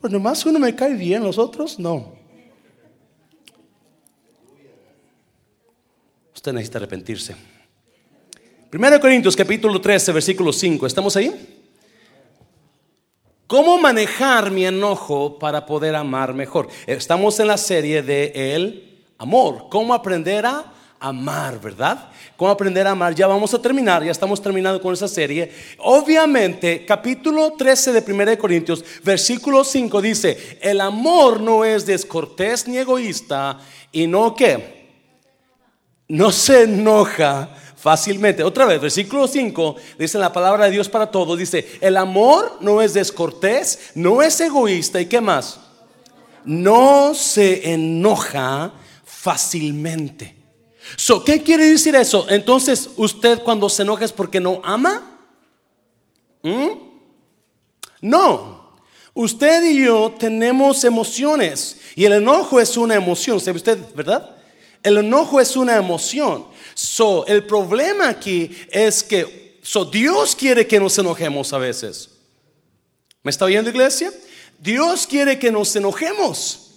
Pues nomás uno me cae bien, los otros no. Usted necesita arrepentirse. 1 Corintios capítulo 13, versículo 5. ¿Estamos ahí? ¿Cómo manejar mi enojo para poder amar mejor? Estamos en la serie de el amor. ¿Cómo aprender a amar, verdad? ¿Cómo aprender a amar? Ya vamos a terminar, ya estamos terminando con esa serie. Obviamente, capítulo 13 de 1 Corintios, versículo 5 dice, el amor no es descortés ni egoísta y no que no se enoja fácilmente. Otra vez, versículo 5 dice la palabra de Dios para todos, dice, el amor no es descortés, no es egoísta y qué más? No se enoja fácilmente. ¿Qué quiere decir eso? Entonces, usted cuando se enoja es porque no ama. ¿Mm? No. Usted y yo tenemos emociones y el enojo es una emoción. ¿Sabe usted, verdad? El enojo es una emoción. So, el problema aquí es que Dios quiere que nos enojemos a veces. ¿Me está oyendo, iglesia? Dios quiere que nos enojemos.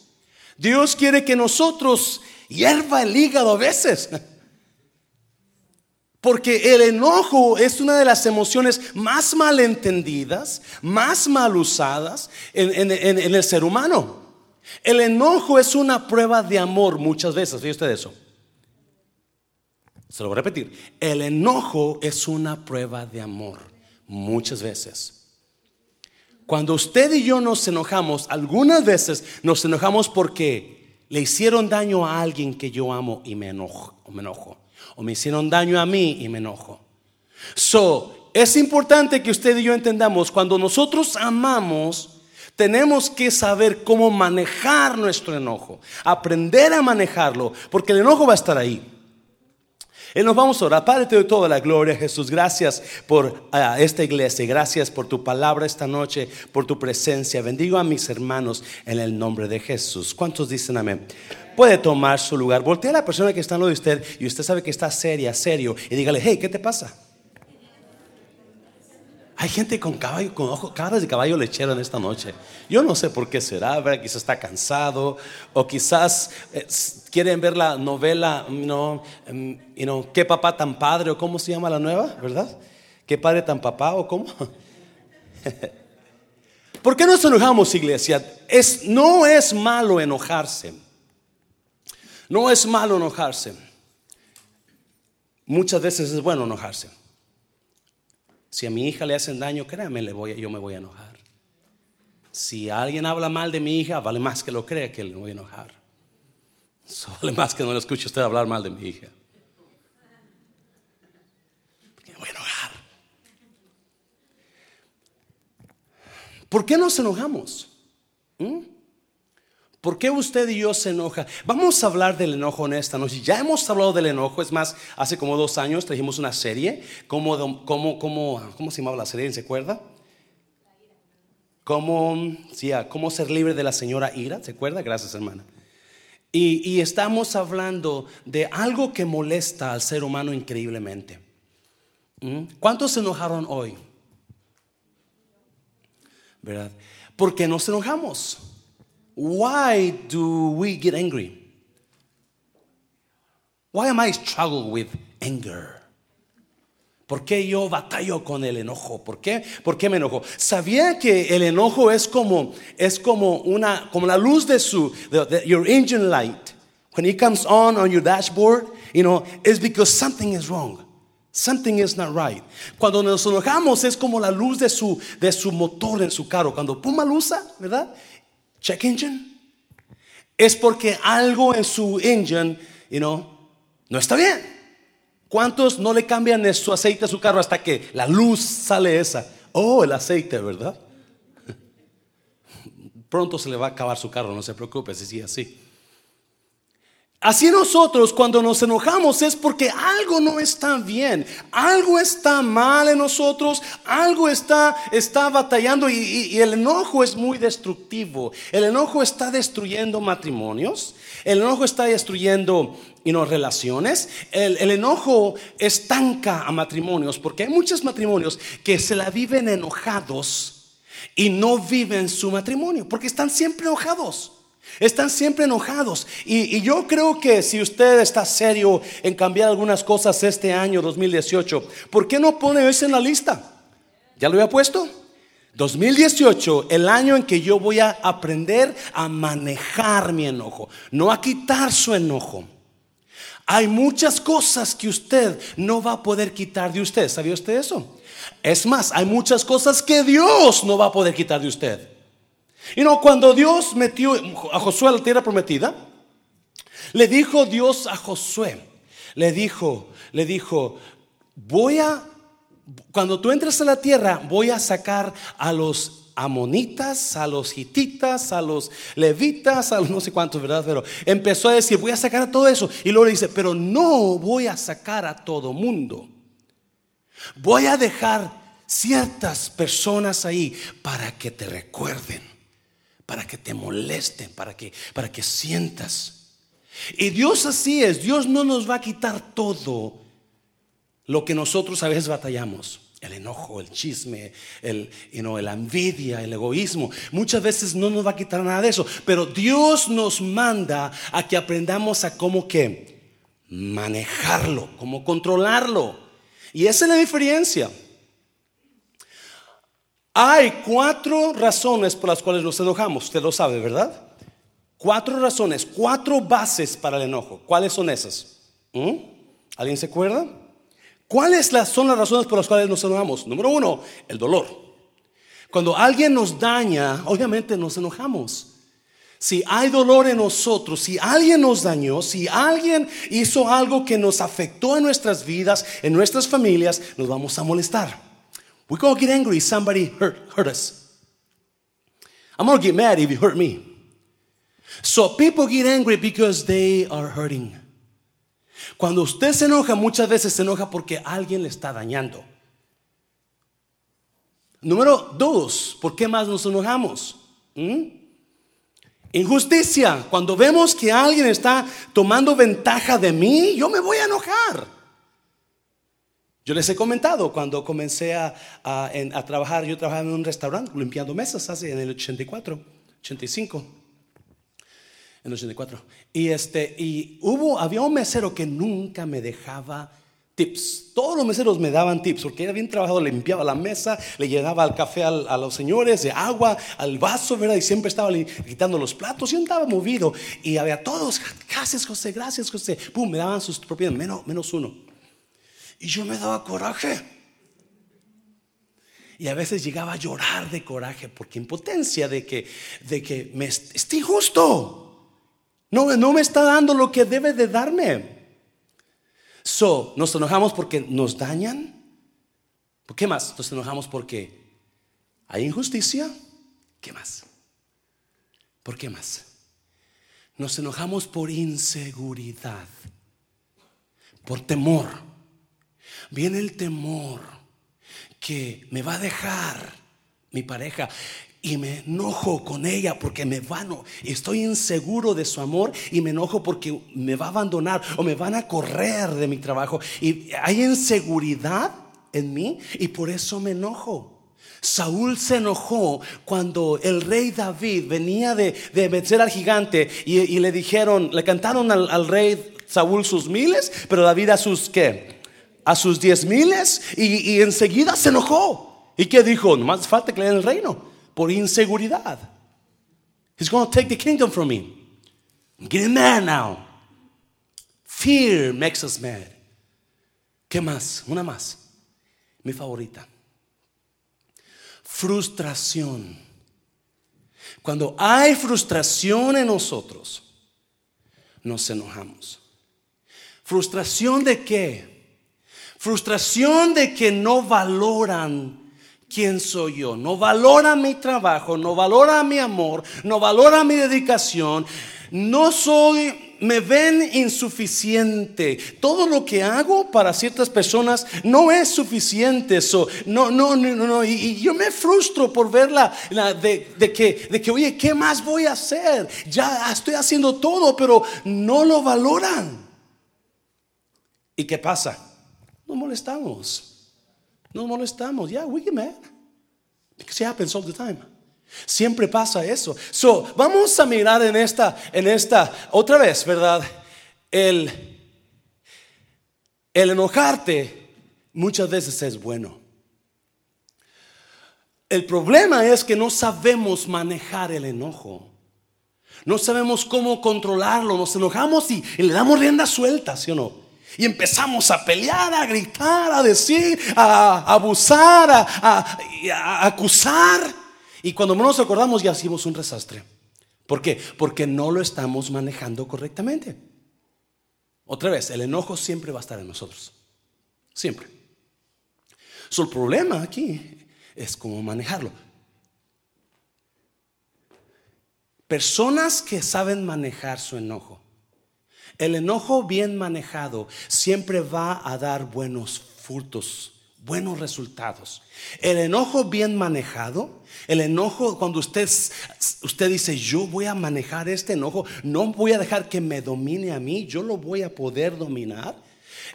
Dios quiere que nosotros hierva el hígado a veces. Porque el enojo es una de las emociones más malentendidas, más mal usadas en, en el ser humano. El enojo es una prueba de amor muchas veces. ¿Fíjate usted eso? Se lo voy a repetir. El enojo es una prueba de amor, muchas veces. Cuando usted y yo nos enojamos, algunas veces nos enojamos porque le hicieron daño a alguien que yo amo y me enojo, o me enojo. O me hicieron daño a mí y me enojo. So, es importante que usted y yo entendamos, cuando nosotros amamos, tenemos que saber cómo manejar nuestro enojo, aprender a manejarlo, porque el enojo va a estar ahí. Y nos vamos a orar. Padre, te doy toda la gloria, Jesús. Gracias por esta iglesia. Gracias por tu palabra esta noche, por tu presencia. Bendigo a mis hermanos en el nombre de Jesús. ¿Cuántos dicen amén? Puede tomar su lugar. Voltea a la persona que está en lo de usted y usted sabe que está seria, serio. Y dígale, hey, ¿qué te pasa? Hay gente con caballo, con ojos, caras de caballo lechero en esta noche. Yo no sé por qué será, ¿verdad? quizás está cansado o quizás eh, quieren ver la novela, no, em, qué papá tan padre o cómo se llama la nueva, ¿verdad? ¿Qué padre tan papá o cómo? ¿Por qué nos enojamos, iglesia? Es, no es malo enojarse. No es malo enojarse. Muchas veces es bueno enojarse. Si a mi hija le hacen daño, créame, le voy, yo me voy a enojar. Si alguien habla mal de mi hija, vale más que lo crea que le voy a enojar. Vale más que no le escuche usted hablar mal de mi hija. Porque me voy a enojar. ¿Por qué nos enojamos? ¿Mm? ¿Por qué usted y yo se enoja? Vamos a hablar del enojo en esta noche. Ya hemos hablado del enojo. Es más, hace como dos años trajimos una serie. ¿Cómo, cómo, cómo, cómo se llamaba la serie? ¿Se acuerda? ¿Cómo, sí, ¿Cómo ser libre de la señora ira? ¿Se acuerda? Gracias, hermana. Y, estamos hablando de algo que molesta al ser humano increíblemente. ¿Mm? ¿Cuántos se enojaron hoy? ¿Verdad? ¿Por qué nos enojamos? Why do we get angry? Why am I struggle with anger? ¿Por qué yo batallo con el enojo? ¿Por qué? ¿Por qué me enojo? ¿Sabía que el enojo es como es como una como la luz de su your engine light when it comes on on your dashboard, you know, it's because something is wrong. Something is not right. Cuando nos enojamos es como la luz de su de su motor en su carro. Cuando puma luza, ¿verdad? check engine, es porque algo en su engine, you know, no está bien. ¿Cuántos no le cambian su aceite a su carro hasta que la luz sale esa? Oh, el aceite, ¿verdad? Pronto se le va a acabar su carro, no se preocupe si sigue así. Así nosotros cuando nos enojamos es porque algo no está bien, algo está mal en nosotros, algo está, está batallando y, el enojo es muy destructivo. El enojo está destruyendo matrimonios, el enojo está destruyendo relaciones, el, el enojo estanca a matrimonios porque hay muchos matrimonios que se la viven enojados y no viven su matrimonio porque están siempre enojados. Están siempre enojados. Y, y, yo creo que si usted está serio en cambiar algunas cosas este año 2018, ¿por qué no pone eso en la lista? ¿Ya lo había puesto? 2018, el año en que yo voy a aprender a manejar mi enojo, no a quitar su enojo. Hay muchas cosas que usted no va a poder quitar de usted. ¿Sabía usted eso? Es más, hay muchas cosas que Dios no va a poder quitar de usted. Y no, cuando Dios metió a Josué a la tierra prometida, le dijo Dios a Josué, le dijo, le dijo, voy a cuando tú entres a la tierra, voy a sacar a los amonitas, a los hititas, a los levitas, a los no sé cuántos, ¿verdad? Pero empezó a decir, voy a sacar a todo eso. Y luego dice, pero no voy a sacar a todo mundo. Voy a dejar ciertas personas ahí para que te recuerden, para que te molesten, para que, para que sientas. Y Dios así es, Dios no nos va a quitar todo lo que nosotros a veces batallamos. El enojo, el chisme, el, la envidia, el egoísmo. Muchas veces no nos va a quitar nada de eso. Pero Dios nos manda a que aprendamos a cómo que manejarlo, cómo controlarlo. Y esa es la diferencia. Hay cuatro razones por las cuales nos enojamos. Usted lo sabe, ¿verdad? Cuatro razones, cuatro bases para el enojo. ¿Cuáles son esas? ¿Mm? ¿Alguien se acuerda? ¿Cuáles son las razones por las cuales nos enojamos? Número uno, el dolor. Cuando alguien nos daña, obviamente nos enojamos. Si hay dolor en nosotros, si alguien nos dañó, si alguien hizo algo que nos afectó en nuestras vidas, en nuestras familias, nos vamos a molestar. We're going to get angry if somebody hurt, hurt us. I'm going to get mad if you hurt me. So people get angry because they are hurting. Cuando usted se enoja, muchas veces se enoja porque alguien le está dañando. Número dos, ¿por qué más nos enojamos? ¿Mm? Injusticia. Cuando vemos que alguien está tomando ventaja de mí, yo me voy a enojar. Yo les he comentado cuando comencé a, a trabajar, yo trabajaba en un restaurante limpiando mesas hace en el 84, 85 en el 84. Y este, y hubo, había un mesero que nunca me dejaba tips. Todos los meseros me daban tips porque era bien trabajado, limpiaba la mesa, le llenaba el café a los señores, de agua, al vaso, ¿verdad? Y siempre estaba quitando los platos y andaba movido. Y había todos, gracias José, gracias José. Pum, me daban sus propiedades, menos, menos uno. Y yo me daba coraje. Y a veces llegaba a llorar de coraje porque impotencia de que, de que me, estoy justo no, no me está dando lo que debe de darme. So, nos enojamos porque nos dañan. ¿Por qué más? Nos enojamos porque hay injusticia. ¿Qué más? ¿Por qué más? Nos enojamos por inseguridad, por temor. Viene el temor que me va a dejar mi pareja, y me enojo con ella porque me vano. Estoy inseguro de su amor y me enojo porque me va a abandonar o me van a correr de mi trabajo. Y hay inseguridad en mí y por eso me enojo. Saúl se enojó cuando el rey David venía de, vencer al gigante y, le dijeron, le cantaron al, rey Saúl sus miles, pero David a sus qué? A sus diez miles y, y enseguida se enojó. ¿Y qué dijo? No más falta que le den el reino por inseguridad. He's going to take the kingdom from me. I'm getting mad now. Fear makes us mad. ¿Qué más? Una más. Mi favorita. Frustración. Cuando hay frustración en nosotros, nos enojamos. ¿Frustración de qué? Frustración de que no valoran quién soy yo. No valora mi trabajo, no valora mi amor, no valora mi dedicación. No soy, me ven insuficiente. Todo lo que hago para ciertas personas no es suficiente. no, no, no, no. Y, yo me frustro por verla de, de, que, de que, oye, ¿qué más voy a hacer? Ya estoy haciendo todo, pero no lo valoran. ¿Y qué pasa? No molestamos. Nos molestamos. Ya, we get mad. Because it happens all the time. Siempre pasa eso. So, vamos a mirar en esta, en esta, otra vez, ¿verdad? El, el enojarte muchas veces es bueno. El problema es que no sabemos manejar el enojo. No sabemos cómo controlarlo. Nos enojamos y, le damos rienda suelta, ¿sí o no? Y empezamos a pelear, a gritar, a decir, a, abusar, a, acusar. Y cuando nos acordamos ya hicimos un desastre. ¿Por qué? Porque no lo estamos manejando correctamente. Otra vez, el enojo siempre va a estar en nosotros. Siempre. So, el problema aquí es cómo manejarlo. Personas que saben manejar su enojo. El enojo bien manejado siempre va a dar buenos frutos, buenos resultados. El enojo bien manejado, el enojo cuando usted, usted dice, yo voy a manejar este enojo, no voy a dejar que me domine a mí, yo lo voy a poder dominar.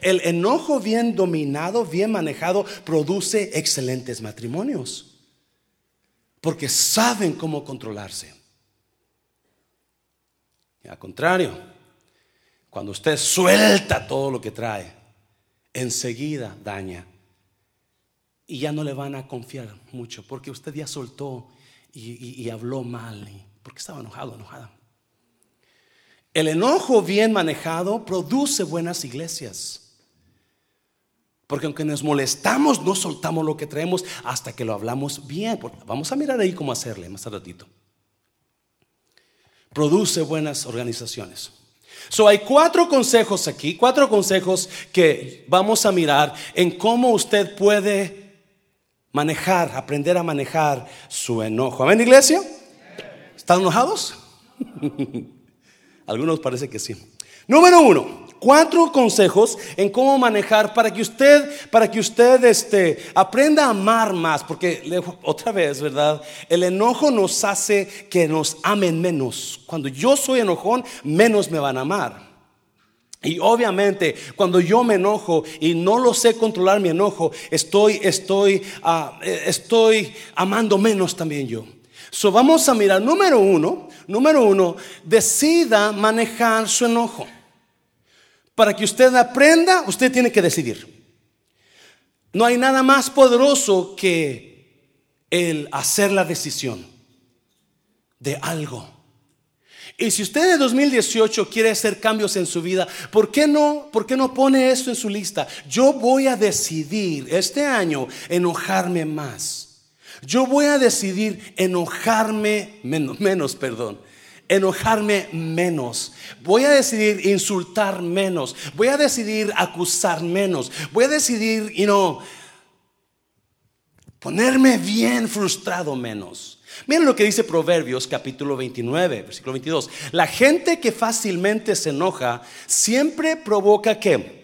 El enojo bien dominado, bien manejado, produce excelentes matrimonios. Porque saben cómo controlarse. Al contrario, cuando usted suelta todo lo que trae, enseguida daña. Y ya no le van a confiar mucho, porque usted ya soltó y, habló mal, porque estaba enojado, enojada. El enojo bien manejado produce buenas iglesias. Porque aunque nos molestamos, no soltamos lo que traemos hasta que lo hablamos bien. Vamos a mirar ahí cómo hacerle más ratito. Produce buenas organizaciones. So hay cuatro consejos aquí, cuatro consejos que vamos a mirar en cómo usted puede manejar, aprender a manejar su enojo. ¿Amén, iglesia? ¿Están enojados? Algunos parece que sí. Número uno, cuatro consejos en cómo manejar para que usted, para que usted este, aprenda a amar más, porque otra vez, ¿verdad? El enojo nos hace que nos amen menos. Cuando yo soy enojón, menos me van a amar. Y obviamente cuando yo me enojo y no lo sé controlar mi enojo, estoy, estoy, ah, eh, estoy amando menos también yo. So vamos a mirar, número uno, número uno, decida manejar su enojo. Para que usted aprenda, usted tiene que decidir. No hay nada más poderoso que el hacer la decisión de algo. Y si usted en 2018 quiere hacer cambios en su vida, ¿por qué no, por qué no pone esto en su lista? Yo voy a decidir este año enojarme más. Yo voy a decidir enojarme menos, menos, perdón. Enojarme menos. Voy a decidir insultar menos. Voy a decidir acusar menos. Voy a decidir, you know, ponerme bien frustrado menos. Miren lo que dice Proverbios capítulo 29, versículo 22. La gente que fácilmente se enoja siempre provoca que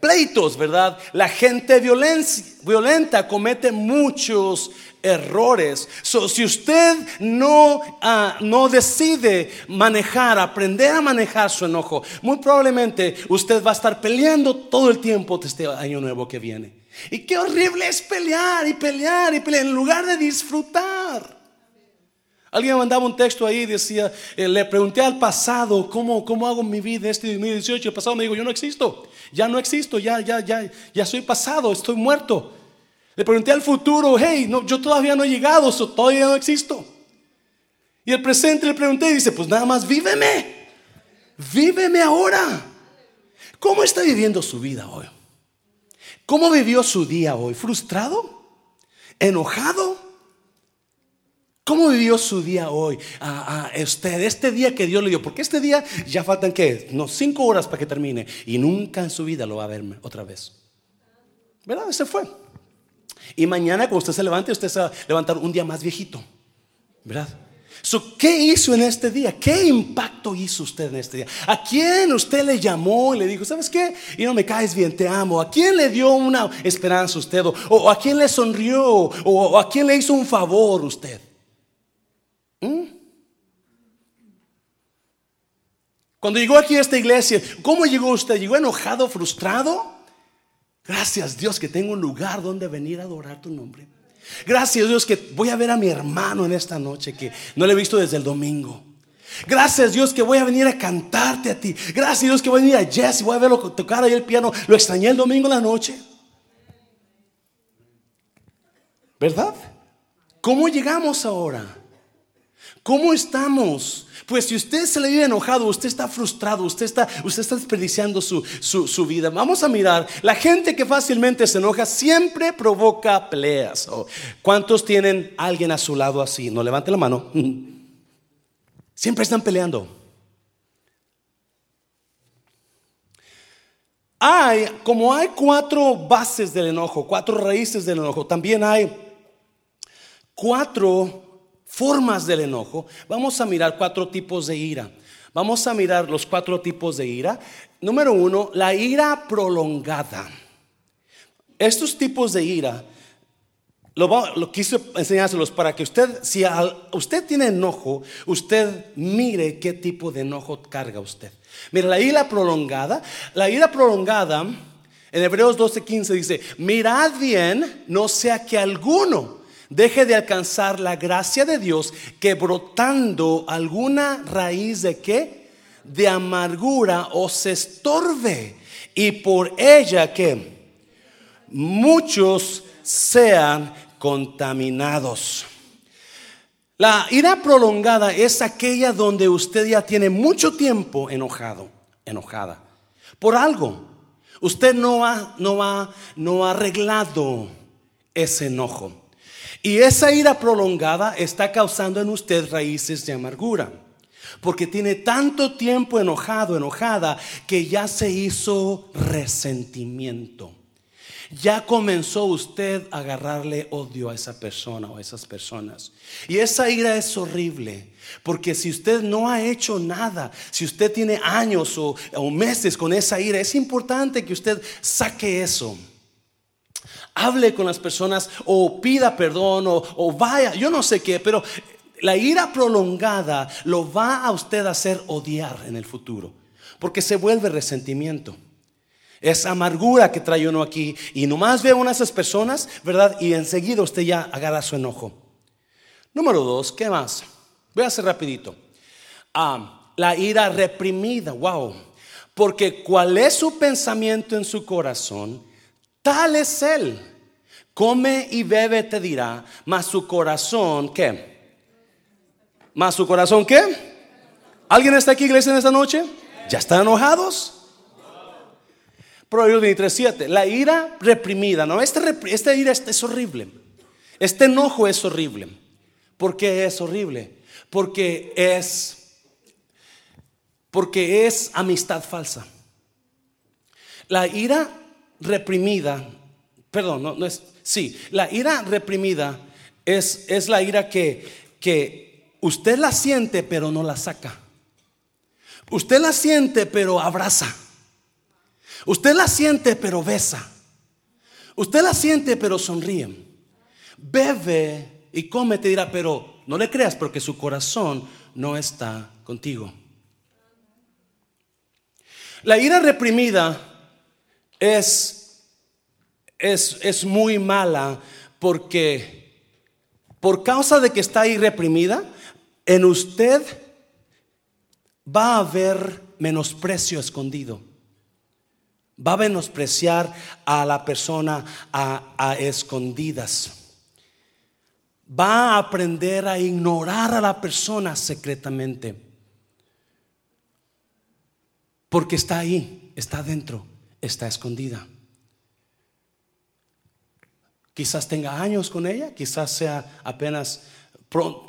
pleitos, ¿verdad? La gente violenta comete muchos errores. si usted no, ah, no decide manejar, aprender a manejar su enojo, muy probablemente usted va a estar peleando todo el tiempo de este año nuevo que viene. Y qué horrible es pelear y pelear y pelear en lugar de disfrutar. Alguien mandaba un texto ahí decía, eh, le pregunté al pasado, ¿cómo, ¿cómo hago mi vida este 2018? El pasado me dijo, yo no existo, ya no existo, ya, ya, ya, ya soy pasado, estoy muerto. Le pregunté al futuro, hey, no, yo todavía no he llegado, todavía no existo. Y el presente le pregunté y dice, pues nada más víveme, víveme ahora. ¿Cómo está viviendo su vida hoy? ¿Cómo vivió su día hoy? ¿Frustrado? ¿Enojado? ¿Cómo vivió su día hoy? A, usted, este día que Dios le dio, porque este día ya faltan que, no, cinco horas para que termine y nunca en su vida lo va a ver otra vez. ¿Verdad? Se fue. Y mañana cuando usted se levante, usted se va a levantar un día más viejito. ¿Verdad? ¿Qué hizo en este día? ¿Qué impacto hizo usted en este día? ¿A quién usted le llamó y le dijo, ¿sabes qué? Y no me caes bien, te amo. ¿A quién le dio una esperanza usted? ¿O, a quién le sonrió? ¿O, a quién le hizo un favor usted? ¿Mm? Cuando llegó aquí a esta iglesia, ¿cómo llegó usted? ¿Llegó enojado, frustrado? Gracias Dios que tengo un lugar donde venir a adorar tu nombre. Gracias Dios que voy a ver a mi hermano en esta noche que no le he visto desde el domingo. Gracias Dios que voy a venir a cantarte a ti. Gracias Dios que voy a venir a Jesse, voy a verlo tocar ahí el piano. Lo extrañé el domingo en la noche. ¿Verdad? ¿Cómo llegamos ahora? ¿Cómo estamos? Pues si usted se le vive enojado, usted está frustrado, usted está, usted está desperdiciando su, su, vida. Vamos a mirar, la gente que fácilmente se enoja siempre provoca peleas. ¿Cuántos tienen alguien a su lado así? No levante la mano. Siempre están peleando. Hay, como hay cuatro bases del enojo, cuatro raíces del enojo, también hay cuatro formas del enojo. Vamos a mirar cuatro tipos de ira. Vamos a mirar los cuatro tipos de ira. Número uno, la ira prolongada. Estos tipos de ira, lo, quise enseñárselos para que usted, si usted tiene enojo, usted mire qué tipo de enojo carga usted. Mira, la ira prolongada, la ira prolongada, en Hebreos 12:15 dice, mirad bien, no sea que alguno deje de alcanzar la gracia de Dios que brotando alguna raíz de qué? De amargura o se estorbe y por ella que muchos sean contaminados. La ira prolongada es aquella donde usted ya tiene mucho tiempo enojado, enojada, por algo. Usted no ha, no no ha arreglado ese enojo. Y esa ira prolongada está causando en usted raíces de amargura. Porque tiene tanto tiempo enojado, enojada, que ya se hizo resentimiento. Ya comenzó usted a agarrarle odio a esa persona o a esas personas. Y esa ira es horrible. Porque si usted no ha hecho nada, si usted tiene años o, o meses con esa ira, es importante que usted saque eso hable con las personas o pida perdón o, vaya, yo no sé qué, pero la ira prolongada lo va a usted a hacer odiar en el futuro, porque se vuelve resentimiento. Es amargura que trae uno aquí y nomás ve a una de esas personas, ¿verdad? Y enseguida usted ya agarra su enojo. Número dos, ¿qué más? Voy a hacer rapidito. Ah, la ira reprimida, wow. Porque cuál es su pensamiento en su corazón, Tal es él. Come y bebe, te dirá, mas su corazón, ¿qué? ¿Mas su corazón qué? ¿Alguien está aquí, iglesia, en esta noche? ¿Ya están enojados? Proverbios 23, La ira reprimida, ¿no? Esta, este ira es horrible. Este enojo es horrible. ¿Por qué es horrible? Porque es, porque es amistad falsa. La ira reprimida, perdón, no, es, sí, la ira reprimida es, es la ira que, que usted la siente pero no la saca. Usted la siente pero abraza. Usted la siente pero besa. Usted la siente pero sonríe. Bebe y come, te dirá, pero no le creas porque su corazón no está contigo. La ira reprimida es, es, es muy mala porque por causa de que está ahí reprimida, en usted va a haber menosprecio escondido. Va a menospreciar a la persona a, a, escondidas. Va a aprender a ignorar a la persona secretamente. Porque está ahí, está dentro está escondida. Quizás tenga años con ella, quizás sea apenas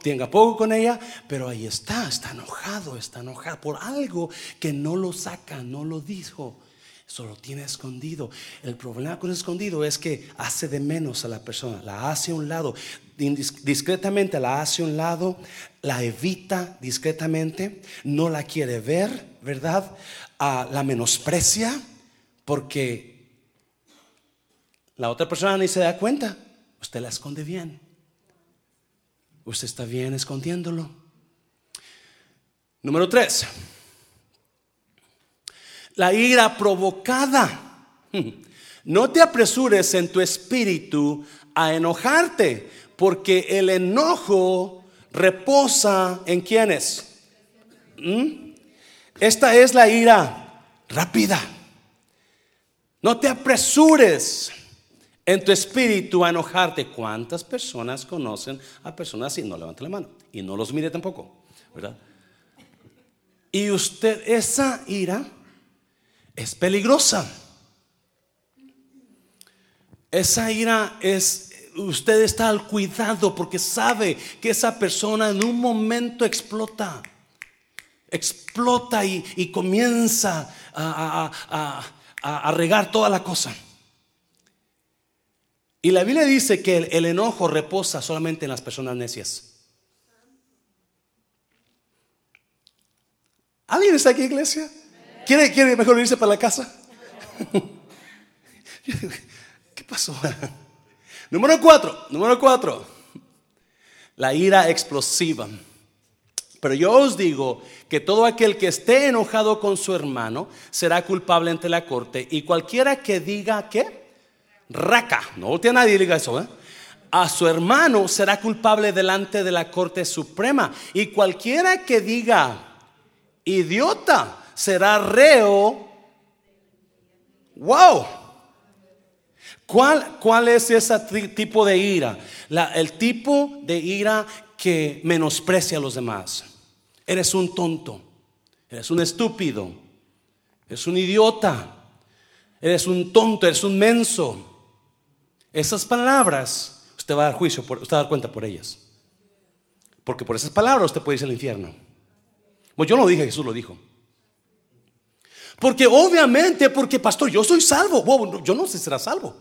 tenga poco con ella, pero ahí está, está enojado, está enojado por algo que no lo saca, no lo dijo, solo tiene escondido. El problema con escondido es que hace de menos a la persona, la hace a un lado, discretamente la hace a un lado, la evita discretamente, no la quiere ver, ¿verdad? Ah, la menosprecia porque la otra persona ni se da cuenta. Usted la esconde bien. Usted está bien escondiéndolo. Número tres. La ira provocada. No te apresures en tu espíritu a enojarte, porque el enojo reposa en quienes. ¿Mm? Esta es la ira rápida. No te apresures en tu espíritu a enojarte. ¿Cuántas personas conocen a personas así? No levante la mano y no los mire tampoco, ¿verdad? Y usted, esa ira es peligrosa. Esa ira es, usted está al cuidado porque sabe que esa persona en un momento explota. Explota y, comienza a, a, regar toda la cosa. Y la Biblia dice que el, enojo reposa solamente en las personas necias. ¿Alguien está aquí, iglesia? ¿Quiere, quiere mejor irse para la casa? ¿Qué pasó? Número cuatro, número cuatro. La ira explosiva. Pero yo os digo que todo aquel que esté enojado con su hermano será culpable ante la corte y cualquiera que diga que raca, no tiene nadie diga eso, ¿eh? a su hermano será culpable delante de la corte suprema y cualquiera que diga idiota será reo. Wow. ¿Cuál, ¿Cuál, es ese tipo de ira? el tipo de ira que menosprecia a los demás. Eres un tonto, eres un estúpido, eres un idiota, eres un tonto, eres un menso. Esas palabras, usted va a dar juicio, usted va a dar cuenta por ellas. Porque por esas palabras usted puede irse al infierno. Pues yo no lo dije, Jesús lo dijo. Porque obviamente, porque pastor, yo soy salvo. yo no sé si será salvo.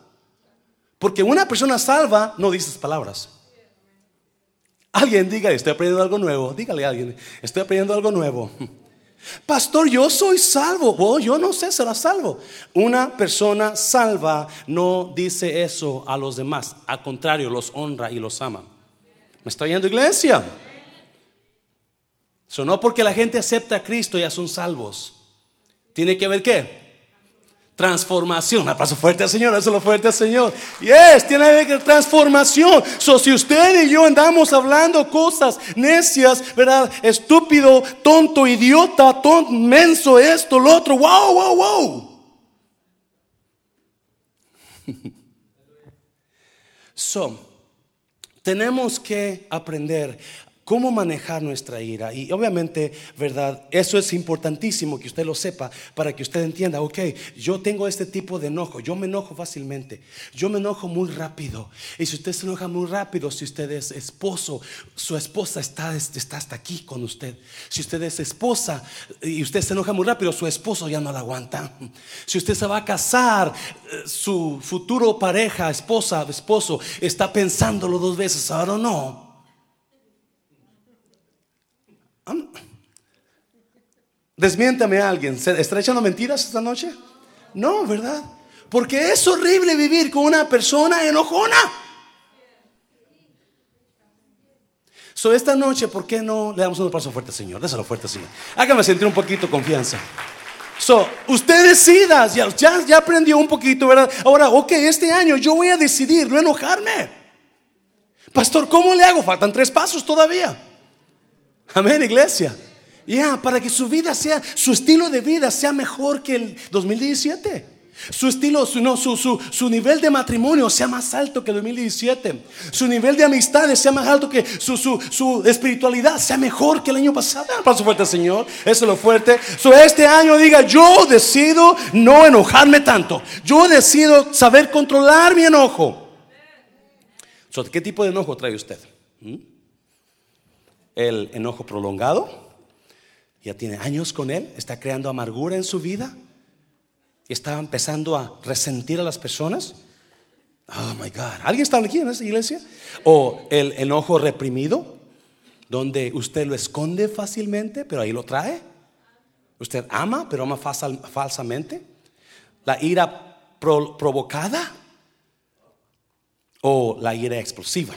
Porque una persona salva no dice esas palabras. Alguien diga, estoy aprendiendo algo nuevo. Dígale a alguien, estoy aprendiendo algo nuevo. Pastor, yo soy salvo. Oh, yo no sé, será salvo. Una persona salva no dice eso a los demás. Al contrario, los honra y los ama. ¿Me está yendo iglesia? Eso no porque la gente acepta a Cristo ya son salvos. Tiene que ver qué? Transformación. Aplauso fuerte al Señor, eso lo fuerte al Señor. Yes, tiene que ver transformación. So, si usted y yo andamos hablando cosas necias, ¿verdad? Estúpido, tonto, idiota, tonto, menso, esto, lo otro. Wow, wow, wow. So, tenemos que aprender cómo manejar nuestra ira. Y obviamente, ¿verdad? Eso es importantísimo que usted lo sepa para que usted entienda, ok, yo tengo este tipo de enojo, yo me enojo fácilmente, yo me enojo muy rápido. Y si usted se enoja muy rápido, si usted es esposo, su esposa está, está hasta aquí con usted. Si usted es esposa y usted se enoja muy rápido, su esposo ya no la aguanta. Si usted se va a casar, eh, su futuro pareja, esposa, esposo, está pensándolo dos veces, ahora no. Desmiéntame a alguien. ¿Está echando mentiras esta noche? No, ¿verdad? Porque es horrible vivir con una persona enojona. So, esta noche, ¿por qué no le damos un paso fuerte, Señor? Déselo fuerte, Señor. Hágame sentir un poquito confianza. So, usted decida, ya, ya, ya aprendió un poquito, ¿verdad? Ahora, ok, este año yo voy a decidir no enojarme. Pastor, ¿cómo le hago? Faltan tres pasos todavía. Amén, iglesia. Ya, para que su vida sea, su estilo de vida sea mejor que el 2017. Su estilo, su, no, su, su, su, nivel de matrimonio sea más alto que el 2017. Su nivel de amistades sea más alto que su, su espiritualidad sea mejor que el año pasado. Paso fuerte, Señor. Eso es lo fuerte. So, este año diga, yo decido no enojarme tanto. Yo decido saber controlar mi enojo. ¿Qué tipo de enojo trae usted? ¿Mm? ¿El enojo prolongado? ya tiene años con él, está creando amargura en su vida y está empezando a resentir a las personas. Oh my God, ¿alguien está aquí en esta iglesia? O el enojo reprimido, donde usted lo esconde fácilmente, pero ahí lo trae. Usted ama, pero ama falsamente. La ira provocada o la ira explosiva.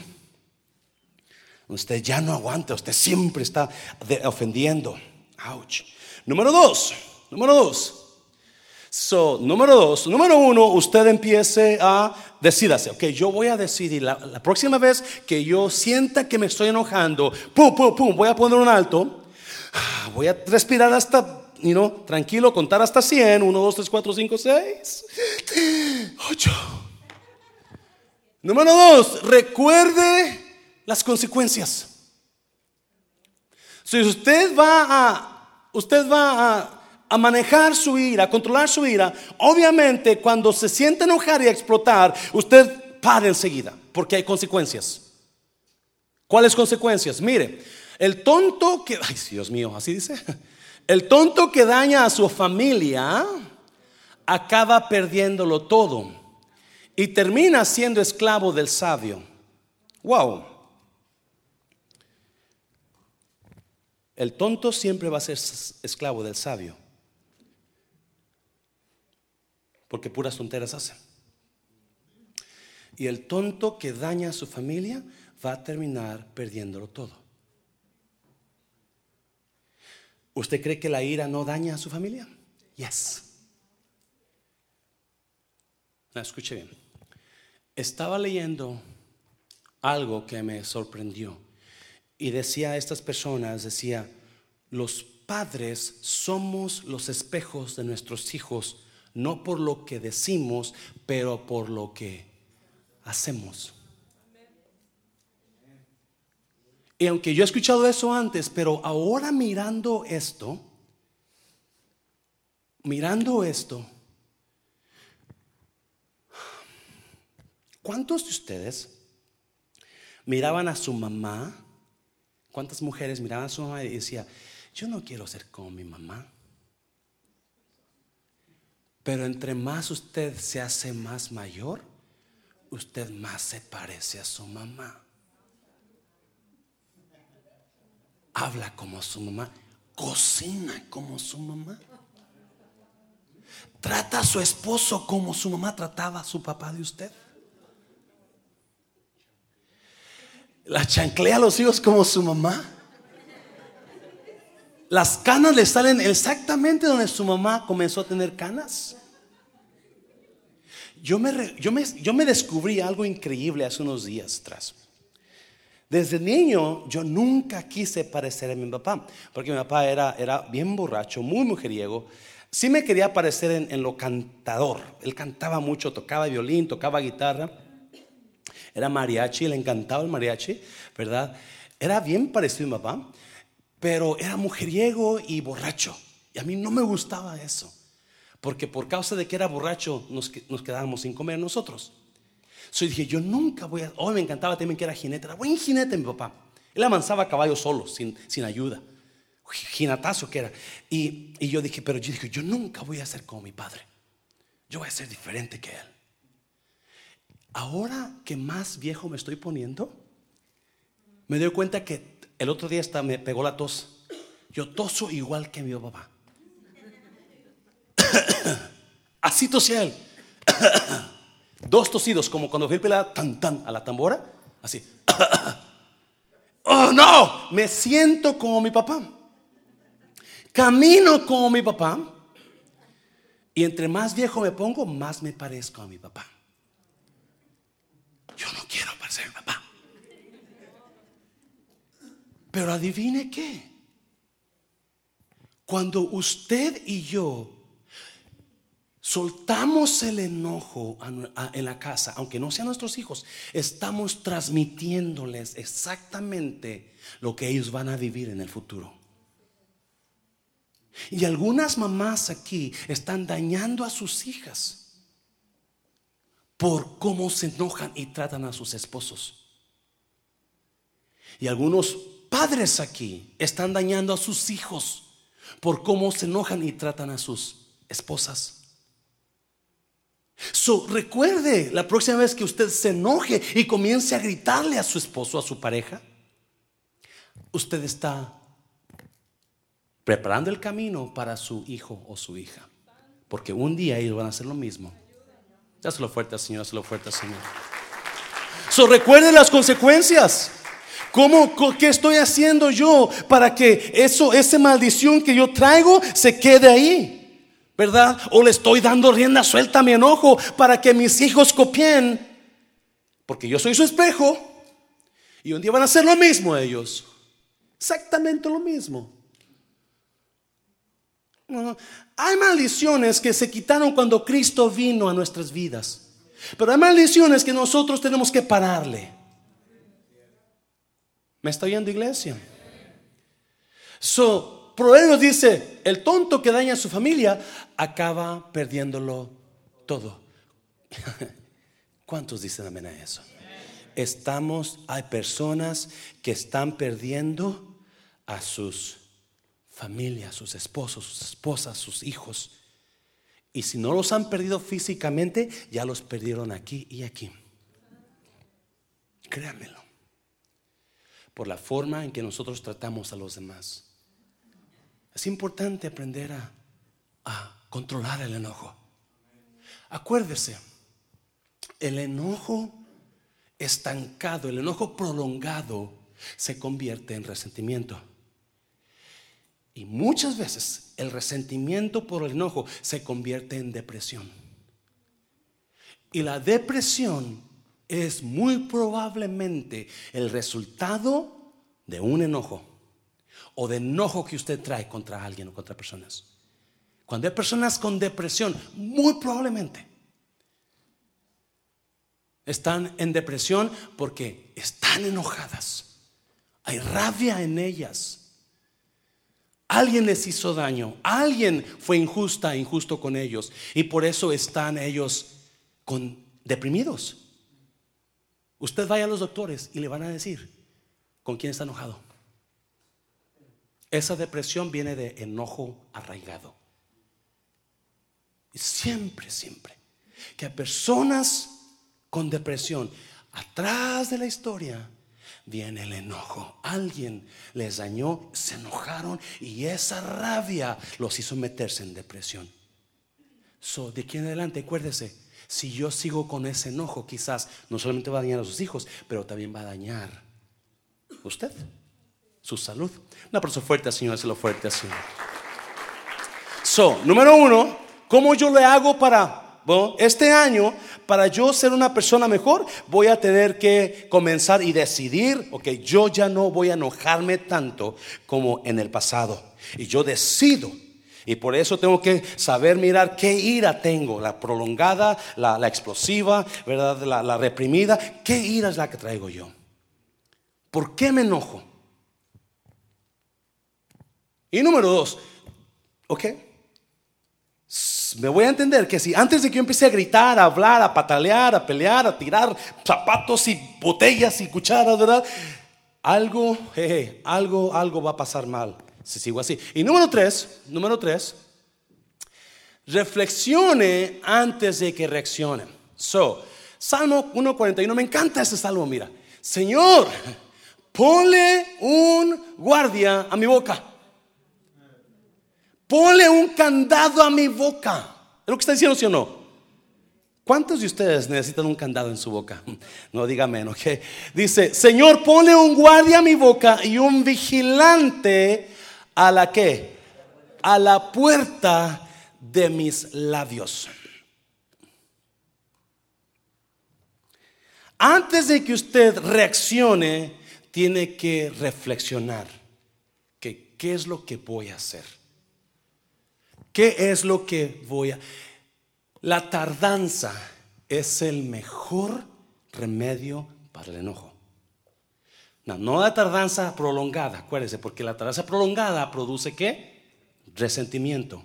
Usted ya no aguanta, usted siempre está ofendiendo. Ouch. Número dos, número dos. So, número dos, número uno, usted empiece a decídase, ok, yo voy a decidir la, la, próxima vez que yo sienta que me estoy enojando, pum, pum, pum, voy a poner un alto, voy a respirar hasta, you know, tranquilo, contar hasta 100, 1, 2, 3, 4, 5, 6, 8. Número dos, recuerde las consecuencias. Si usted va a, usted va a manejar su ira, a controlar su ira, obviamente cuando se siente enojar y explotar, usted para enseguida, porque hay consecuencias. ¿Cuáles consecuencias? Mire, el tonto que, ay Dios mío, así dice, el tonto que daña a su familia acaba perdiéndolo todo y termina siendo esclavo del sabio. Wow. El tonto siempre va a ser esclavo del sabio. porque puras tonteras hacen. Y el tonto que daña a su familia va a terminar perdiéndolo todo. ¿Usted cree que la ira no daña a su familia? Yes. escuche bien. Estaba leyendo algo que me sorprendió y decía a estas personas, decía, los padres somos los espejos de nuestros hijos no por lo que decimos, pero por lo que hacemos. Y aunque yo he escuchado eso antes, pero ahora mirando esto, mirando esto, ¿cuántos de ustedes miraban a su mamá? ¿Cuántas mujeres miraban a su mamá y decían, yo no quiero ser como mi mamá? Pero entre más usted se hace más mayor, usted más se parece a su mamá. Habla como su mamá, cocina como su mamá. Trata a su esposo como su mamá trataba a su papá de usted. La chanclea a los hijos como su mamá. Las canas le salen exactamente donde su mamá comenzó a tener canas. Yo me, yo me, yo me descubrí algo increíble hace unos días atrás. Desde niño yo nunca quise parecer a mi papá, porque mi papá era, era bien borracho, muy mujeriego. Sí me quería parecer en, en, lo cantador. Él cantaba mucho, tocaba violín, tocaba guitarra. Era mariachi, le encantaba el mariachi, ¿verdad? Era bien parecido a mi papá pero era mujeriego y borracho. Y a mí no me gustaba eso, porque por causa de que era borracho nos, nos quedábamos sin comer nosotros. So dije, yo nunca voy a... Oh, me encantaba también que era jinete, era buen jinete mi papá. Él amansaba a caballo solo, sin, sin ayuda. Jinatazo que era. Y, y yo dije, pero yo dije, yo nunca voy a ser como mi padre. Yo voy a ser diferente que él. Ahora que más viejo me estoy poniendo, me doy cuenta que el otro día me pegó la tos. Yo toso igual que mi papá. Así tosía él. Dos tosidos, como cuando fui a tan tan a la tambora. Así. oh no, me siento como mi papá. Camino como mi papá. Y entre más viejo me pongo, más me parezco a mi papá. Yo no quiero parecer mi papá. Pero adivine qué. Cuando usted y yo soltamos el enojo en la casa, aunque no sean nuestros hijos, estamos transmitiéndoles exactamente lo que ellos van a vivir en el futuro. Y algunas mamás aquí están dañando a sus hijas por cómo se enojan y tratan a sus esposos. Y algunos padres aquí están dañando a sus hijos por cómo se enojan y tratan a sus esposas. So, recuerde la próxima vez que usted se enoje y comience a gritarle a su esposo, a su pareja, usted está preparando el camino para su hijo o su hija. Porque un día ellos van a hacer lo mismo. Dáselo fuerte, Señor, dáselo fuerte, Señor. So, recuerde las consecuencias. ¿Cómo, ¿Qué estoy haciendo yo para que eso, esa maldición que yo traigo se quede ahí? ¿verdad? O le estoy dando rienda suelta a mi enojo para que mis hijos copien, porque yo soy su espejo, y un día van a hacer lo mismo ellos, exactamente lo mismo. Hay maldiciones que se quitaron cuando Cristo vino a nuestras vidas, pero hay maldiciones que nosotros tenemos que pararle. ¿Me está oyendo iglesia? So, Proverbios dice, el tonto que daña a su familia acaba perdiéndolo todo. ¿Cuántos dicen amén a eso? Estamos, hay personas que están perdiendo a sus familias, sus esposos, sus esposas, sus hijos. Y si no los han perdido físicamente, ya los perdieron aquí y aquí. Créanmelo. Por la forma en que nosotros tratamos a los demás. Es importante aprender a, controlar el enojo. Acuérdese, el enojo estancado, el enojo prolongado se convierte en resentimiento. Y muchas veces el resentimiento por el enojo se convierte en depresión. Y la depresión es muy probablemente el resultado de un enojo o de enojo que usted trae contra alguien o contra personas. Cuando hay personas con depresión, muy probablemente están en depresión porque están enojadas. Hay rabia en ellas. Alguien les hizo daño, alguien fue injusta, injusto con ellos y por eso están ellos con deprimidos. Usted vaya a los doctores y le van a decir con quién está enojado. Esa depresión viene de enojo arraigado. Y siempre, siempre, que hay personas con depresión, atrás de la historia viene el enojo. Alguien les dañó, se enojaron y esa rabia los hizo meterse en depresión. So, de aquí en adelante, acuérdese, si yo sigo con ese enojo, quizás no solamente va a dañar a sus hijos, pero también va a dañar usted su salud. Un aplauso fuerte al Señor, lo fuerte al Señor. So, número uno, ¿cómo yo le hago para, bueno, este año, para yo ser una persona mejor, voy a tener que comenzar y decidir, ok, yo ya no voy a enojarme tanto como en el pasado. Y yo decido. Y por eso tengo que saber mirar qué ira tengo, la prolongada, la, explosiva, ¿verdad? La, la reprimida. ¿Qué ira es la que traigo yo? ¿Por qué me enojo? Y número dos, ok, me voy a entender que si antes de que yo empiece a gritar, a hablar, a patalear, a pelear, a tirar zapatos y botellas y cucharas, ¿verdad? Algo, algo, algo va a pasar mal si sigo así. Y número tres, número tres, reflexione antes de que reaccione. So, Salmo 1.41, me encanta ese salmo, mira. Señor, ponle un guardia a mi boca Ponle un candado a mi boca. ¿Es lo que está diciendo, sí o no? ¿Cuántos de ustedes necesitan un candado en su boca? No diga menos. Dice, Señor, ponle un guardia a mi boca y un vigilante a la que? A la puerta de mis labios. Antes de que usted reaccione, tiene que reflexionar que qué es lo que voy a hacer. ¿Qué es lo que voy a... La tardanza es el mejor remedio para el enojo. No, no la tardanza prolongada, acuérdese, porque la tardanza prolongada produce qué? Resentimiento.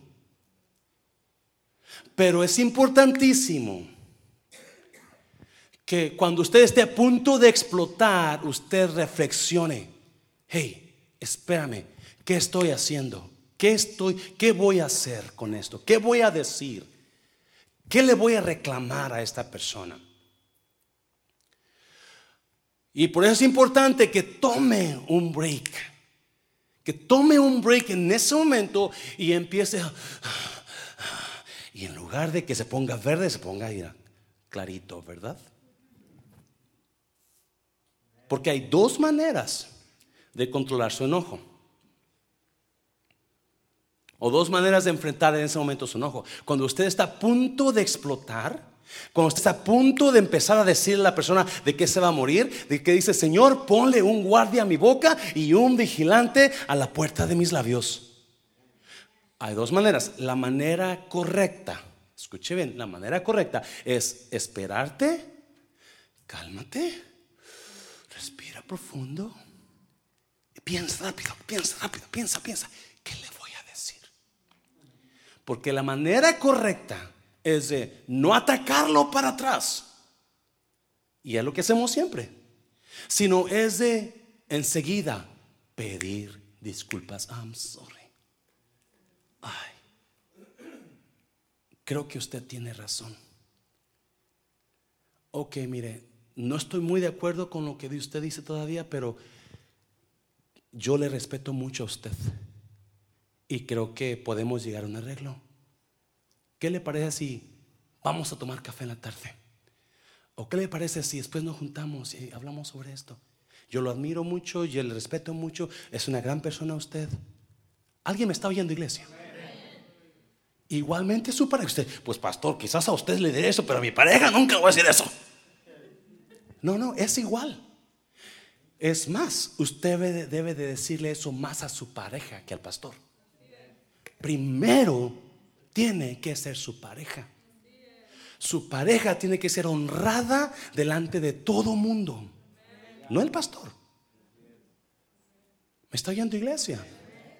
Pero es importantísimo que cuando usted esté a punto de explotar, usted reflexione. Hey, espérame, ¿qué estoy haciendo? ¿Qué estoy, qué voy a hacer con esto? ¿Qué voy a decir? ¿Qué le voy a reclamar a esta persona? Y por eso es importante que tome un break. Que tome un break en ese momento y empiece a, y en lugar de que se ponga verde, se ponga clarito, ¿verdad? Porque hay dos maneras de controlar su enojo. O dos maneras de enfrentar en ese momento su enojo. Cuando usted está a punto de explotar, cuando usted está a punto de empezar a decirle a la persona de que se va a morir, de que dice, Señor, ponle un guardia a mi boca y un vigilante a la puerta de mis labios. Hay dos maneras. La manera correcta, escuche bien, la manera correcta es esperarte, cálmate, respira profundo, piensa rápido, piensa rápido, piensa, piensa. ¿Qué le? Porque la manera correcta es de no atacarlo para atrás. Y es lo que hacemos siempre. Sino es de enseguida pedir disculpas. I'm sorry. Ay, creo que usted tiene razón. Ok, mire, no estoy muy de acuerdo con lo que usted dice todavía, pero yo le respeto mucho a usted. Y creo que podemos llegar a un arreglo. ¿Qué le parece si vamos a tomar café en la tarde? ¿O qué le parece si después nos juntamos y hablamos sobre esto? Yo lo admiro mucho, yo le respeto mucho, es una gran persona usted. ¿Alguien me está oyendo, iglesia? Igualmente su pareja. Usted, pues pastor, quizás a usted le diré eso, pero a mi pareja nunca voy a decir eso. No, no, es igual. Es más, usted debe de decirle eso más a su pareja que al pastor. Primero tiene que ser su pareja. Su pareja tiene que ser honrada delante de todo mundo, no el pastor. ¿Me está oyendo iglesia?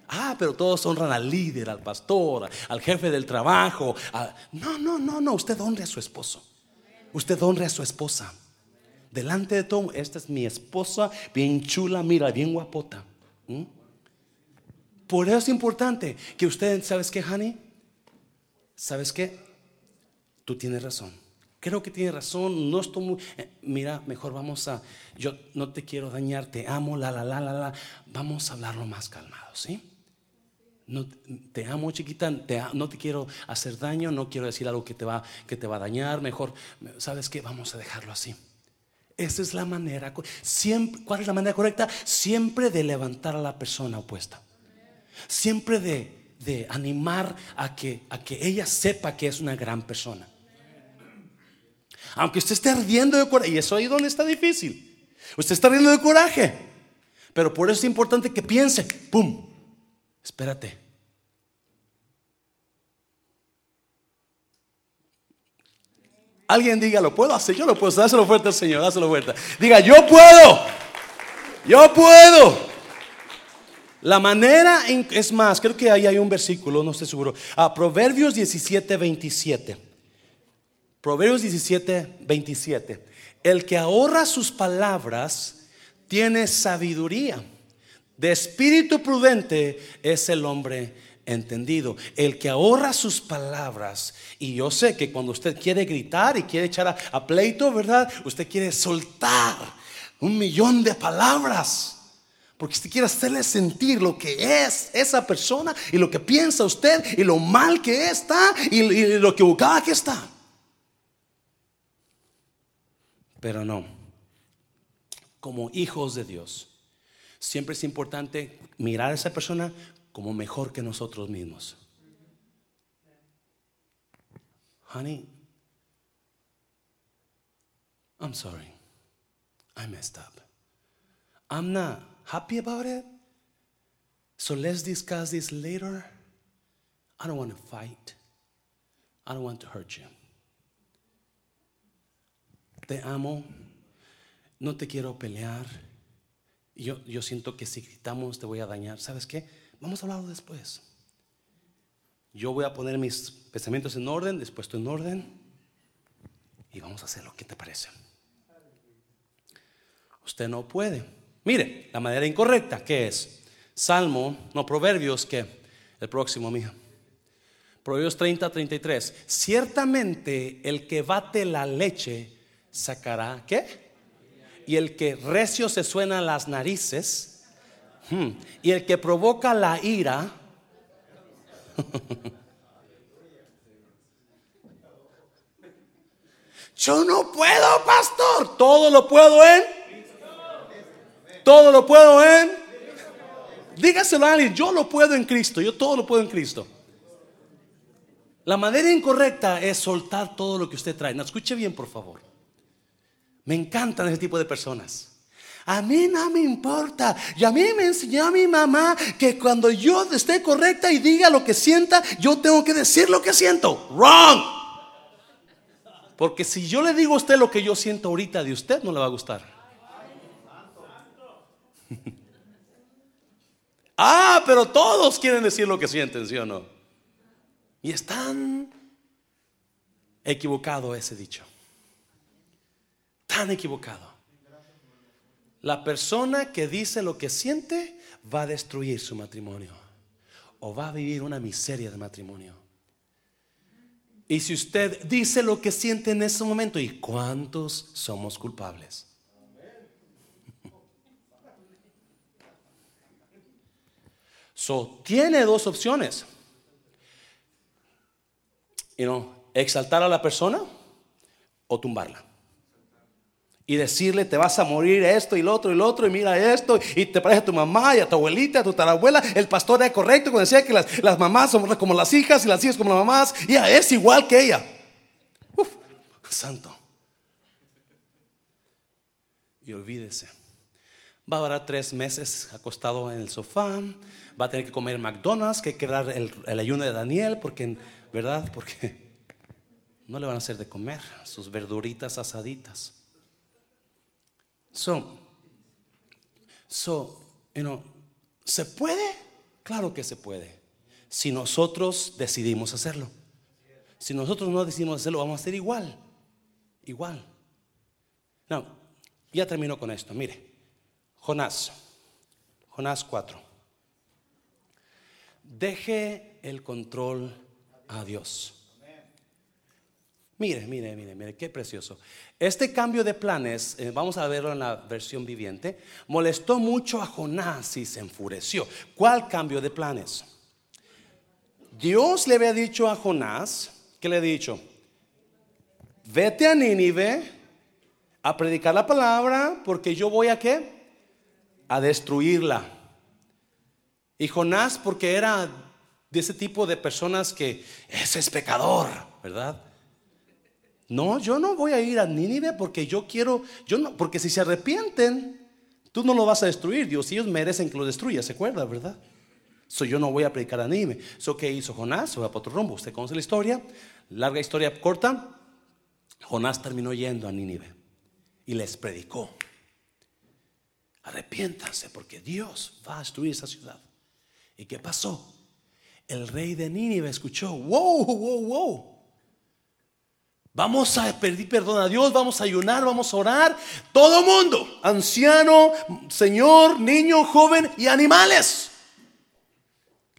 Ah, pero todos honran al líder, al pastor, al jefe del trabajo. No, no, no, no. Usted honre a su esposo. Usted honre a su esposa. Delante de todo, esta es mi esposa, bien chula, mira, bien guapota. Por eso es importante que usted, ¿sabes qué, Honey? ¿Sabes qué? Tú tienes razón. Creo que tienes razón. No estoy muy. Eh, mira, mejor vamos a. Yo no te quiero dañar, te amo, la, la, la, la, la. Vamos a hablarlo más calmado, ¿sí? No, te amo chiquita, no te quiero hacer daño, no quiero decir algo que te, va, que te va a dañar, mejor, ¿sabes qué? Vamos a dejarlo así. Esa es la manera, ¿cuál es la manera correcta? Siempre de levantar a la persona opuesta. Siempre de, animar a que, a que ella sepa que es una gran persona. Aunque usted esté ardiendo de coraje, y eso ahí donde está difícil. Usted está ardiendo de coraje, pero por eso es importante que piense, ¡pum! Espérate. Alguien diga, ¿lo puedo hacer? Yo lo puedo, dáselo fuerte al Señor, dáselo fuerte. Diga, yo puedo, yo puedo. La manera, es más, creo que ahí hay un versículo, no estoy seguro. Ah, Proverbios 17, 27. Proverbios 17, 27. El que ahorra sus palabras tiene sabiduría de espíritu prudente es el hombre entendido, el que ahorra sus palabras. Y yo sé que cuando usted quiere gritar y quiere echar a, pleito, ¿verdad? Usted quiere soltar un millón de palabras. Porque usted quiere hacerle sentir lo que es esa persona y lo que piensa usted y lo mal que está y, lo equivocada que está. Pero no, como hijos de Dios siempre es importante mirar a esa persona como mejor que nosotros mismos. Honey, I'm sorry. I messed up. I'm not happy about it. So let's discuss this later. I don't want to fight. I don't want to hurt you. Te amo. No te quiero pelear. Yo, yo siento que si gritamos te voy a dañar. ¿Sabes qué? Vamos a hablarlo después. Yo voy a poner mis pensamientos en orden, después tú en orden. Y vamos a hacer lo que te parece. Usted no puede. Mire, la manera incorrecta, ¿qué es? Salmo, no, Proverbios, ¿qué? El próximo, mío. Proverbios 30, 33. Ciertamente el que bate la leche sacará, ¿qué? y el que recio se suena las narices, hmm, y el que provoca la ira, yo no puedo, pastor, todo lo puedo en, todo lo puedo en Dígaselo a alguien, yo lo puedo en Cristo, yo todo lo puedo en Cristo. La manera incorrecta es soltar todo lo que usted trae. No, escuche bien, por favor. Me encantan ese tipo de personas. A mí no me importa. Y a mí me enseñó mi mamá que cuando yo esté correcta y diga lo que sienta, yo tengo que decir lo que siento. Wrong. Porque si yo le digo a usted lo que yo siento ahorita de usted, no le va a gustar. ah, pero todos quieren decir lo que sienten, ¿sí o no? Y están equivocado ese dicho. Tan equivocado. La persona que dice lo que siente va a destruir su matrimonio o va a vivir una miseria de matrimonio. Y si usted dice lo que siente en ese momento, ¿y cuántos somos culpables? So, tiene dos opciones. You know, exaltar a la persona o tumbarla. Y decirle, te vas a morir esto y lo otro y lo otro, y mira esto, y te parece a tu mamá a tu abuelita, a tu tarabuela. El pastor era correcto cuando decía que las, mamás son como las hijas y las hijas como las mamás, y es igual que ella. Uf, santo. Y olvídese. Va a durar tres meses acostado en el sofá, va a tener que comer McDonald's, que hay que dar el, el ayuno de Daniel, porque, ¿verdad? Porque no le van a hacer de comer sus verduritas asaditas. So, so, you know, ¿se puede? Claro que se puede. Si nosotros decidimos hacerlo. Si nosotros no decidimos hacerlo, vamos a hacer igual. Igual. No, ya termino con esto. Mire, Jonás, Jonás 4. Deje el control a Dios. Mire, mire, mire, mire, qué precioso. Este cambio de planes, eh, vamos a verlo en la versión viviente, molestó mucho a Jonás y se enfureció. ¿Cuál cambio de planes? Dios le había dicho a Jonás, ¿qué le ha dicho? Vete a Nínive a predicar la palabra porque yo voy a qué? A destruirla. Y Jonás, porque era de ese tipo de personas que ese es pecador, ¿verdad? No, yo no voy a ir a Nínive porque yo quiero, yo no, porque si se arrepienten, tú no lo vas a destruir, Dios, ellos merecen que lo destruya, ¿se acuerda, verdad? So, yo no voy a predicar a Nínive. So, ¿qué hizo Jonás? Se va para otro rumbo. Usted conoce la historia, larga historia corta. Jonás terminó yendo a Nínive y les predicó. Arrepiéntanse porque Dios va a destruir esa ciudad. ¿Y qué pasó? El rey de Nínive escuchó, wow, wow, wow. Vamos a pedir perdón a Dios, vamos a ayunar, vamos a orar. Todo mundo, anciano, señor, niño, joven y animales.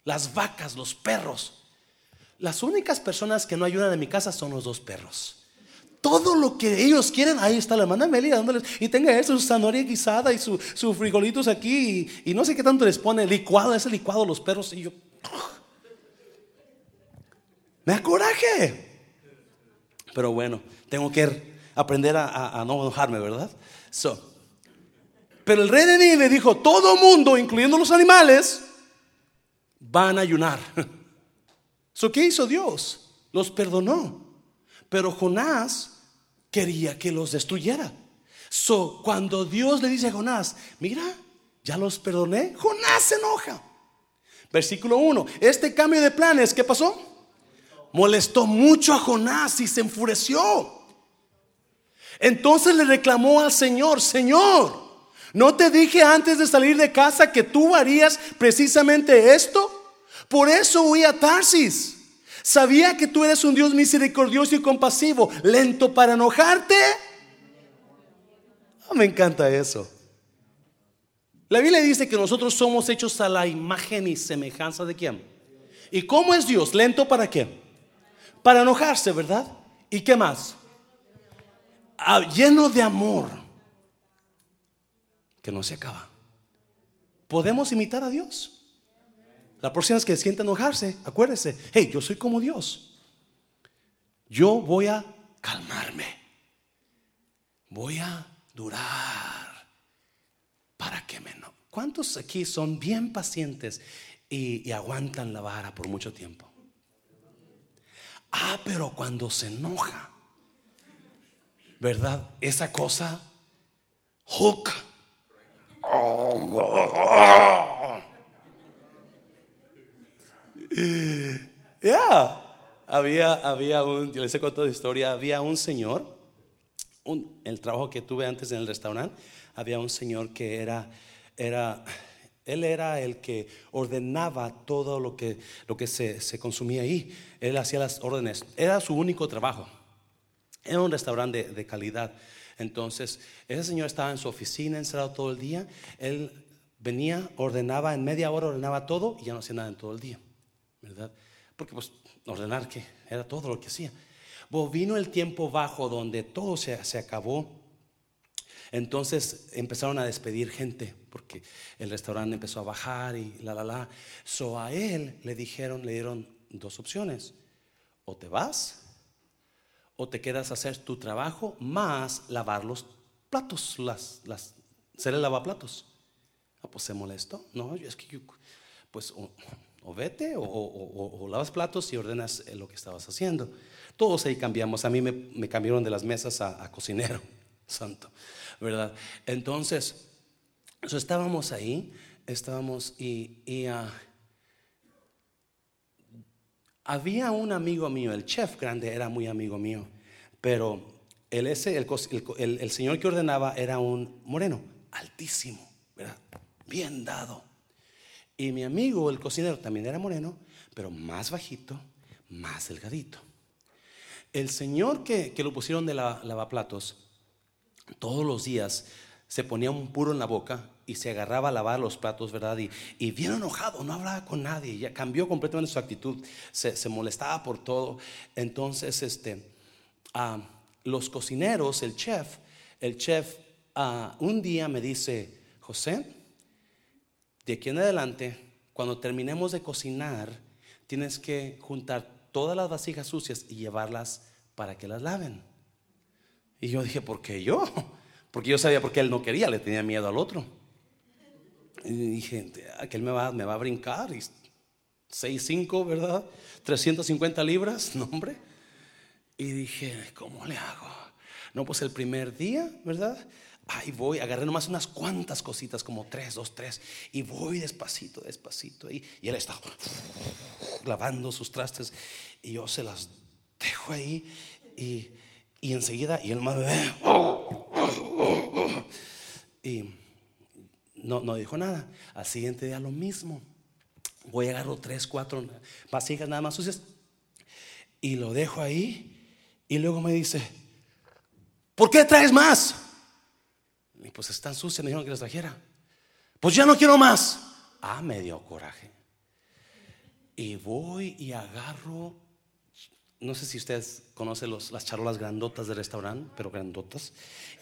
Las vacas, los perros. Las únicas personas que no ayudan en mi casa son los dos perros. Todo lo que ellos quieren, ahí está la hermana Amelia dándoles. Y tenga eso, su zanahoria guisada y sus su frijolitos aquí. Y, no sé qué tanto les pone. Licuado, ese licuado los perros. Y yo. Me acoraje. Pero bueno, tengo que aprender a, no enojarme, ¿verdad? So, pero el rey de Nínive dijo, todo mundo, incluyendo los animales, van a ayunar. ¿Qué hizo Dios? Los perdonó. Pero Jonás quería que los destruyera. So, cuando Dios le dice a Jonás, mira, ya los perdoné, Jonás se enoja. Versículo 1, este cambio de planes, ¿qué pasó? molestó mucho a Jonás y se enfureció. Entonces le reclamó al Señor, Señor, ¿no te dije antes de salir de casa que tú harías precisamente esto? Por eso huí a Tarsis. Sabía que tú eres un Dios misericordioso y compasivo, lento para enojarte. Oh, me encanta eso. La Biblia dice que nosotros somos hechos a la imagen y semejanza de quién. ¿Y cómo es Dios? ¿Lento para qué? para enojarse, ¿verdad? ¿Y qué más? Ah, lleno de amor que no se acaba. Podemos imitar a Dios. La próxima vez que sienta enojarse, acuérdese, hey, yo soy como Dios. Yo voy a calmarme. Voy a durar para que me ¿Cuántos aquí son bien pacientes y, aguantan la vara por mucho tiempo? Ah, pero cuando se enoja, ¿verdad? Esa cosa hook. Ya, había, había un, yo les he contado historia, había un señor, un, el trabajo que tuve antes en el restaurante, había un señor que era, era, él era el que ordenaba todo lo que, lo que se, se consumía ahí. Él hacía las órdenes, era su único trabajo. Era un restaurante de, de calidad. Entonces, ese señor estaba en su oficina encerrado todo el día. Él venía, ordenaba, en media hora ordenaba todo y ya no hacía nada en todo el día. ¿Verdad? Porque pues ordenar que era todo lo que hacía. Bueno, vino el tiempo bajo donde todo se, se acabó. Entonces empezaron a despedir gente porque el restaurante empezó a bajar y la la la. So a él le dijeron, le dieron dos opciones. O te vas o te quedas a hacer tu trabajo más lavar los platos, las, las, ser el lavaplatos. Ah, pues se molestó. No, es que yo, pues o vete o, lavas platos y ordenas lo que estabas haciendo. Todos ahí cambiamos. A mí me, cambiaron de las mesas a, cocinero, santo, ¿verdad? Entonces, so estábamos ahí, estábamos y, y uh, había un amigo mío, el chef grande era muy amigo mío, pero el, ese, el señor que ordenaba era un moreno, altísimo, ¿verdad? bien dado. Y mi amigo, el cocinero, también era moreno, pero más bajito, más delgadito. El señor que, que lo pusieron de la, lavaplatos, todos los días se ponía un puro en la boca y se agarraba a lavar los platos, ¿verdad? Y, y bien enojado, no hablaba con nadie, ya cambió completamente su actitud, se, molestaba por todo. Entonces, este, uh, los cocineros, el chef, el chef uh, un día me dice, José, de aquí en adelante, cuando terminemos de cocinar, tienes que juntar todas las vasijas sucias y llevarlas para que las laven. Y yo dije, ¿por qué yo? Porque yo sabía por qué él no quería, le tenía miedo al otro. Y dije, aquel me va, me va a brincar. Y 6'5, ¿verdad? 350 libras, no hombre. Y dije, ¿cómo le hago? No, pues el primer día, ¿verdad? Ahí voy, agarré nomás unas cuantas cositas, como tres, dos, tres, y voy despacito, despacito. Y, y él está lavando sus trastes, y yo se las dejo ahí, y, y enseguida, y él más ve, y no, no dijo nada. Al siguiente día lo mismo. Voy a agarro tres, cuatro vasijas nada más sucias, y lo dejo ahí, y luego me dice, ¿por qué traes más? Y pues están sucias, me dijeron que las trajera. Pues ya no quiero más. Ah, me dio coraje. Y voy y agarro, no sé si ustedes conocen los, las charolas grandotas del restaurante, pero grandotas.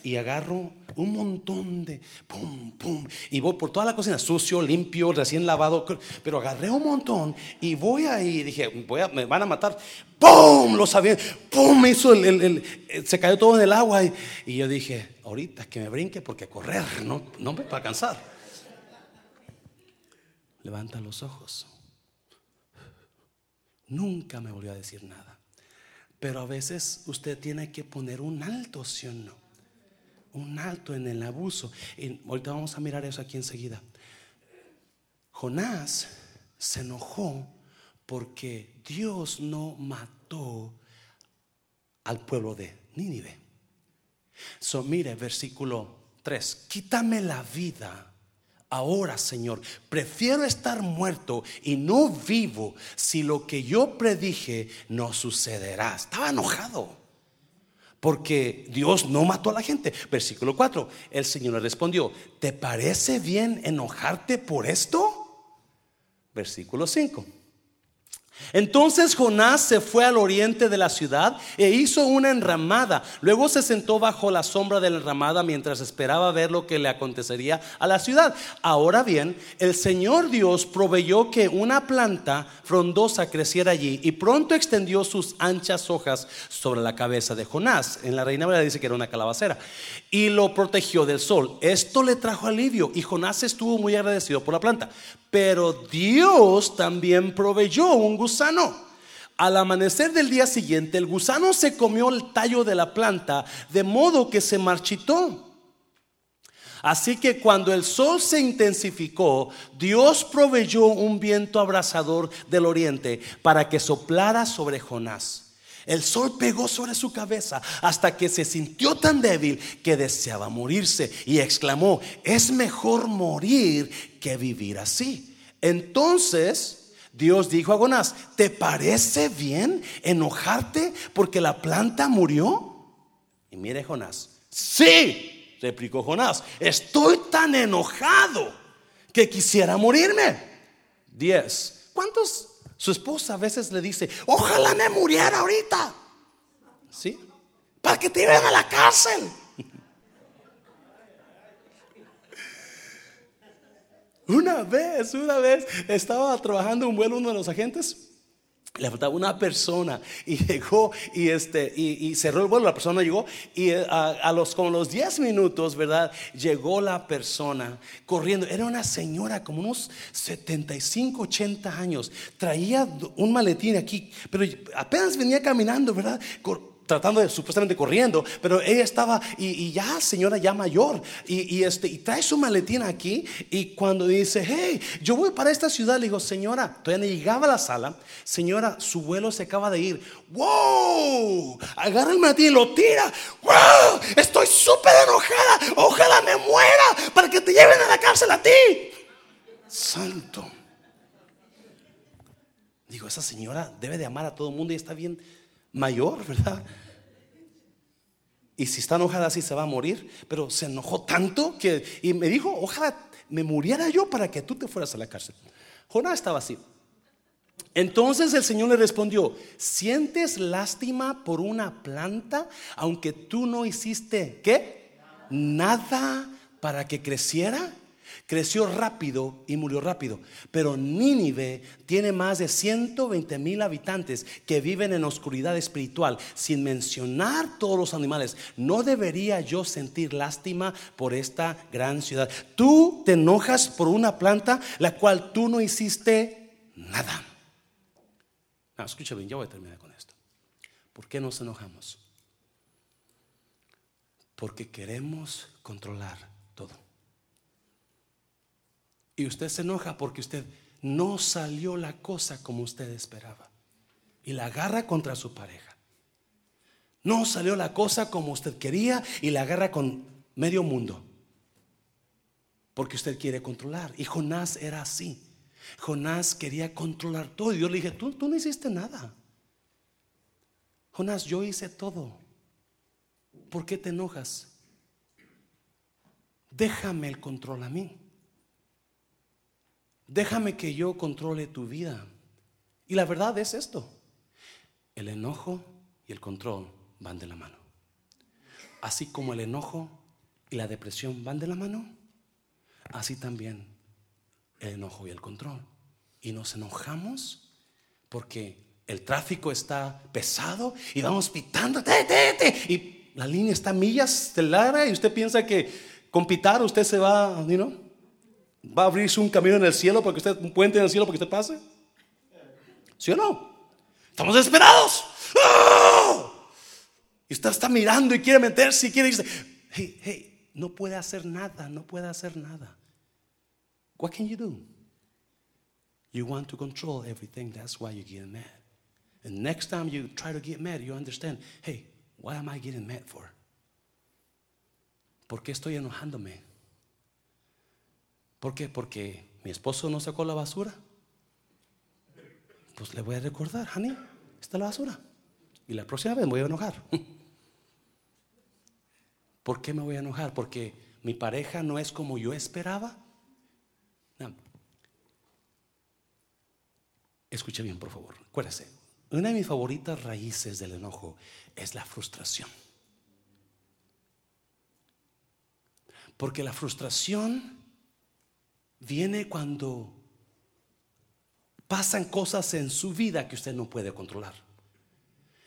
Y agarro un montón de pum, pum. Y voy por toda la cocina, sucio, limpio, recién lavado. Pero agarré un montón y voy ahí. Dije, voy a, me van a matar. ¡Pum! Lo sabía. ¡Pum! Hizo el, el, el, se cayó todo en el agua. Y, y, yo dije, ahorita que me brinque porque correr, no, no me va a cansar. Levanta los ojos. Nunca me volvió a decir nada. Pero a veces usted tiene que poner un alto, ¿sí o no? Un alto en el abuso. Y ahorita vamos a mirar eso aquí enseguida. Jonás se enojó porque Dios no mató al pueblo de Nínive. So, mire, versículo 3. Quítame la vida ahora, Señor. Prefiero estar muerto y no vivo si lo que yo predije no sucederá. Estaba enojado. Porque Dios no mató a la gente. Versículo 4. El Señor le respondió, ¿te parece bien enojarte por esto? Versículo 5. Entonces Jonás se fue al oriente de la ciudad e hizo una enramada. Luego se sentó bajo la sombra de la enramada mientras esperaba ver lo que le acontecería a la ciudad. Ahora bien, el Señor Dios proveyó que una planta frondosa creciera allí y pronto extendió sus anchas hojas sobre la cabeza de Jonás. En la Reina Valera dice que era una calabacera y lo protegió del sol. Esto le trajo alivio y Jonás estuvo muy agradecido por la planta. Pero Dios también proveyó un gusano. Al amanecer del día siguiente, el gusano se comió el tallo de la planta, de modo que se marchitó. Así que cuando el sol se intensificó, Dios proveyó un viento abrasador del oriente para que soplara sobre Jonás. El sol pegó sobre su cabeza hasta que se sintió tan débil que deseaba morirse y exclamó, es mejor morir que vivir así. Entonces Dios dijo a Jonás, ¿te parece bien enojarte porque la planta murió? Y mire Jonás, sí, replicó Jonás, estoy tan enojado que quisiera morirme. Diez. ¿Cuántos? Su esposa a veces le dice, ojalá me muriera ahorita. ¿Sí? Para que te lleven a la cárcel. Una vez, una vez estaba trabajando un vuelo uno de los agentes. Le faltaba una persona y llegó y, este, y, cerró el vuelo. La persona llegó y eh, a, los, como los 10 minutos, ¿verdad? Llegó la persona corriendo. Era una señora como unos 75, 80 años. Traía un maletín aquí, pero apenas venía caminando, ¿verdad? Tratando de supuestamente corriendo, pero ella estaba y, ya señora ya mayor y, este y trae su maletín aquí y cuando dice, hey, yo voy para esta ciudad, le digo, señora, todavía llegaba a la sala, señora, su vuelo se acaba de ir, wow, agarra el maletín y lo tira, wow, estoy súper enojada, ojalá me muera para que te lleven a la cárcel a ti, santo. Digo, esa señora debe de amar a todo el mundo y está bien mayor, ¿verdad? Y si está enojada así se va a morir, pero se enojó tanto que y me dijo, ojalá me muriera yo para que tú te fueras a la cárcel. Jonás estaba así. Entonces el Señor le respondió, ¿sientes lástima por una planta aunque tú no hiciste qué? Nada para que creciera? Creció rápido y murió rápido. Pero Nínive tiene más de 120 mil habitantes que viven en oscuridad espiritual, sin mencionar todos los animales. ¿No debería yo sentir lástima por esta gran ciudad? Tú te enojas por una planta la cual tú no hiciste nada. No, escucha bien, ya voy a terminar con esto. ¿Por qué nos enojamos? Porque queremos controlar todo. Y usted se enoja porque usted no salió la cosa como usted esperaba. Y la agarra contra su pareja. No salió la cosa como usted quería y la agarra con medio mundo. Porque usted quiere controlar. Y Jonás era así. Jonás quería controlar todo. Y Dios le dije, tú, tú no hiciste nada. Jonás, yo hice todo. ¿Por qué te enojas? Déjame el control a mí. Déjame que yo controle tu vida. Y la verdad es esto. El enojo y el control van de la mano. Así como el enojo y la depresión van de la mano, así también el enojo y el control. Y nos enojamos porque el tráfico está pesado y vamos pitando, y la línea está millas de larga y usted piensa que con pitar usted se va, ¿no? ¿Va a abrirse un camino en el cielo porque usted, un puente en el cielo porque usted pase? ¿Sí o no? Estamos desesperados. ¡Ah! Y usted está mirando y quiere meterse y quiere decir, hey, hey, no puede hacer nada, no puede hacer nada. What can you do? You want to control everything, that's why you're getting mad. And next time you try to get mad, you understand, hey, what am I getting mad for? ¿Por qué estoy enojándome? ¿Por qué? Porque mi esposo no sacó la basura. Pues le voy a recordar, honey, está la basura. Y la próxima vez me voy a enojar. ¿Por qué me voy a enojar? Porque mi pareja no es como yo esperaba. Escuche bien, por favor. Acuérdese, una de mis favoritas raíces del enojo es la frustración. Porque la frustración viene cuando pasan cosas en su vida que usted no puede controlar.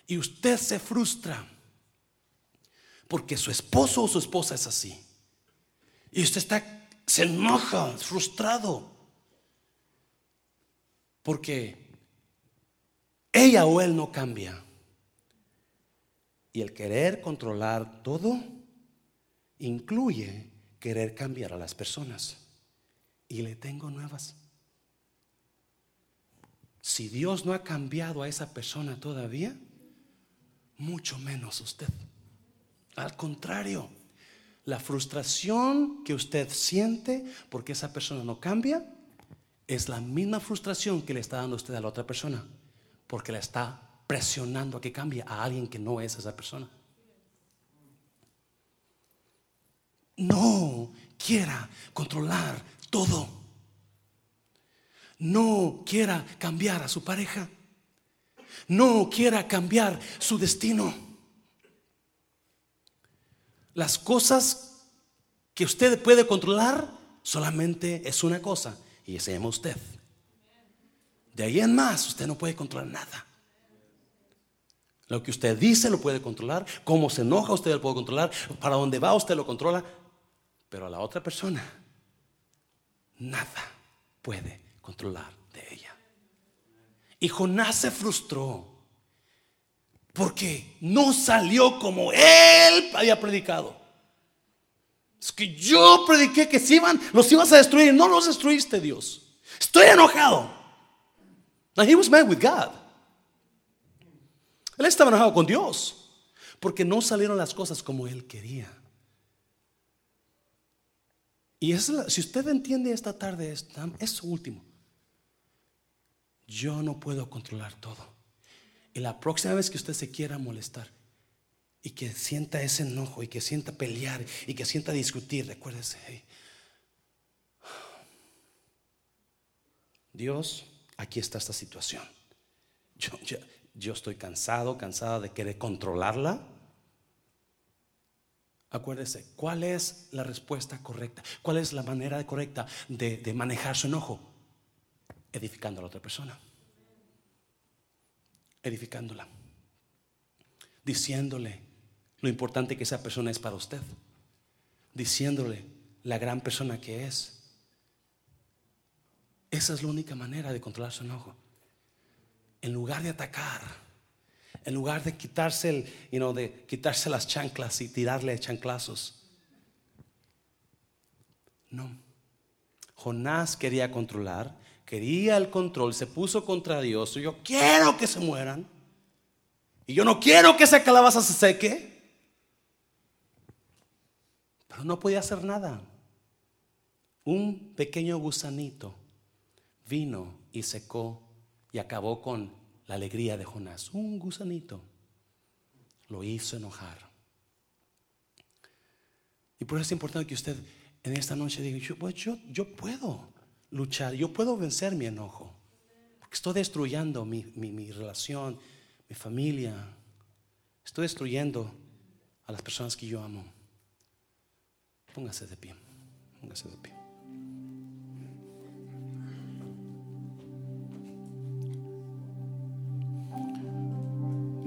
Y usted se frustra porque su esposo o su esposa es así. Y usted está, se enoja, frustrado. Porque ella o él no cambia. Y el querer controlar todo incluye querer cambiar a las personas. Y le tengo nuevas. Si Dios no ha cambiado a esa persona todavía, mucho menos usted. Al contrario, la frustración que usted siente porque esa persona no cambia es la misma frustración que le está dando usted a la otra persona, porque le está presionando a que cambie a alguien que no es esa persona. No quiera controlar todo. No quiera cambiar a su pareja. No quiera cambiar su destino. Las cosas que usted puede controlar solamente es una cosa y se llama usted. De ahí en más usted no puede controlar nada. Lo que usted dice lo puede controlar, cómo se enoja usted lo puede controlar, para dónde va usted lo controla, pero a la otra persona nada puede controlar de ella. Y Jonás se frustró porque no salió como él había predicado. Es que yo prediqué que si iban, los ibas a destruir, no los destruiste, Dios. Estoy enojado. And he was mad with God. Él estaba enojado con Dios porque no salieron las cosas como él quería. Y es si usted entiende esta tarde, es, es último. Yo no puedo controlar todo. Y la próxima vez que usted se quiera molestar y que sienta ese enojo y que sienta pelear y que sienta discutir, recuérdese, Dios, aquí está esta situación. Yo, yo, estoy cansado, cansada de querer controlarla. Acuérdese, ¿cuál es la respuesta correcta? ¿Cuál es la manera correcta de, manejar su enojo? Edificando a la otra persona edificándola, diciéndole lo importante que esa persona es para usted, diciéndole la gran persona que es. Esa es la única manera de controlar su enojo. En lugar de atacar, en lugar de quitarse, el, de quitarse las chanclas y tirarle chanclazos. No. Jonás quería controlar quería el control, se puso contra Dios. Y yo quiero que se mueran. Y yo no quiero que esa calabaza se seque. Pero no podía hacer nada. Un pequeño gusanito vino y secó y acabó con la alegría de Jonás. Un gusanito lo hizo enojar. Y por eso es importante que usted en esta noche diga, yo, pues puedo luchar, yo puedo vencer mi enojo. Porque estoy destruyendo mi, relación, mi familia. Estoy destruyendo a las personas que yo amo. Póngase de pie. Póngase de pie.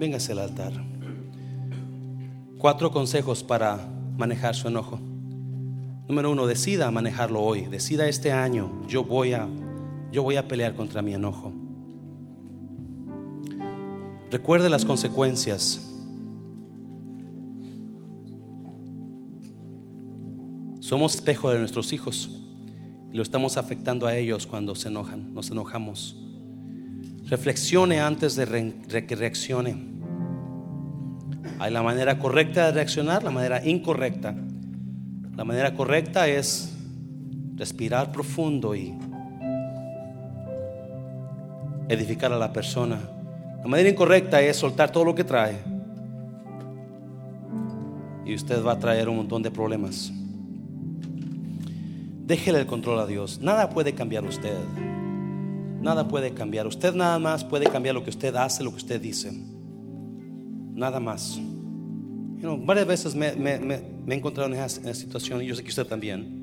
Véngase al altar. Cuatro consejos para manejar su enojo. Número uno, decida manejarlo hoy. Decida este año, yo voy a, yo voy a pelear contra mi enojo. Recuerde las consecuencias. Somos espejo de nuestros hijos. Y lo estamos afectando a ellos cuando se enojan, nos enojamos. Reflexione antes de que reaccione. Hay la manera correcta de reaccionar, la manera incorrecta. La manera correcta es respirar profundo y edificar a la persona. La manera incorrecta es soltar todo lo que trae. Y usted va a traer un montón de problemas. Déjele el control a Dios. Nada puede cambiar usted. Nada puede cambiar. Usted nada más puede cambiar lo que usted hace, lo que usted dice. Nada más. You know, varias veces me, he encontrado en esa situación y yo sé que usted también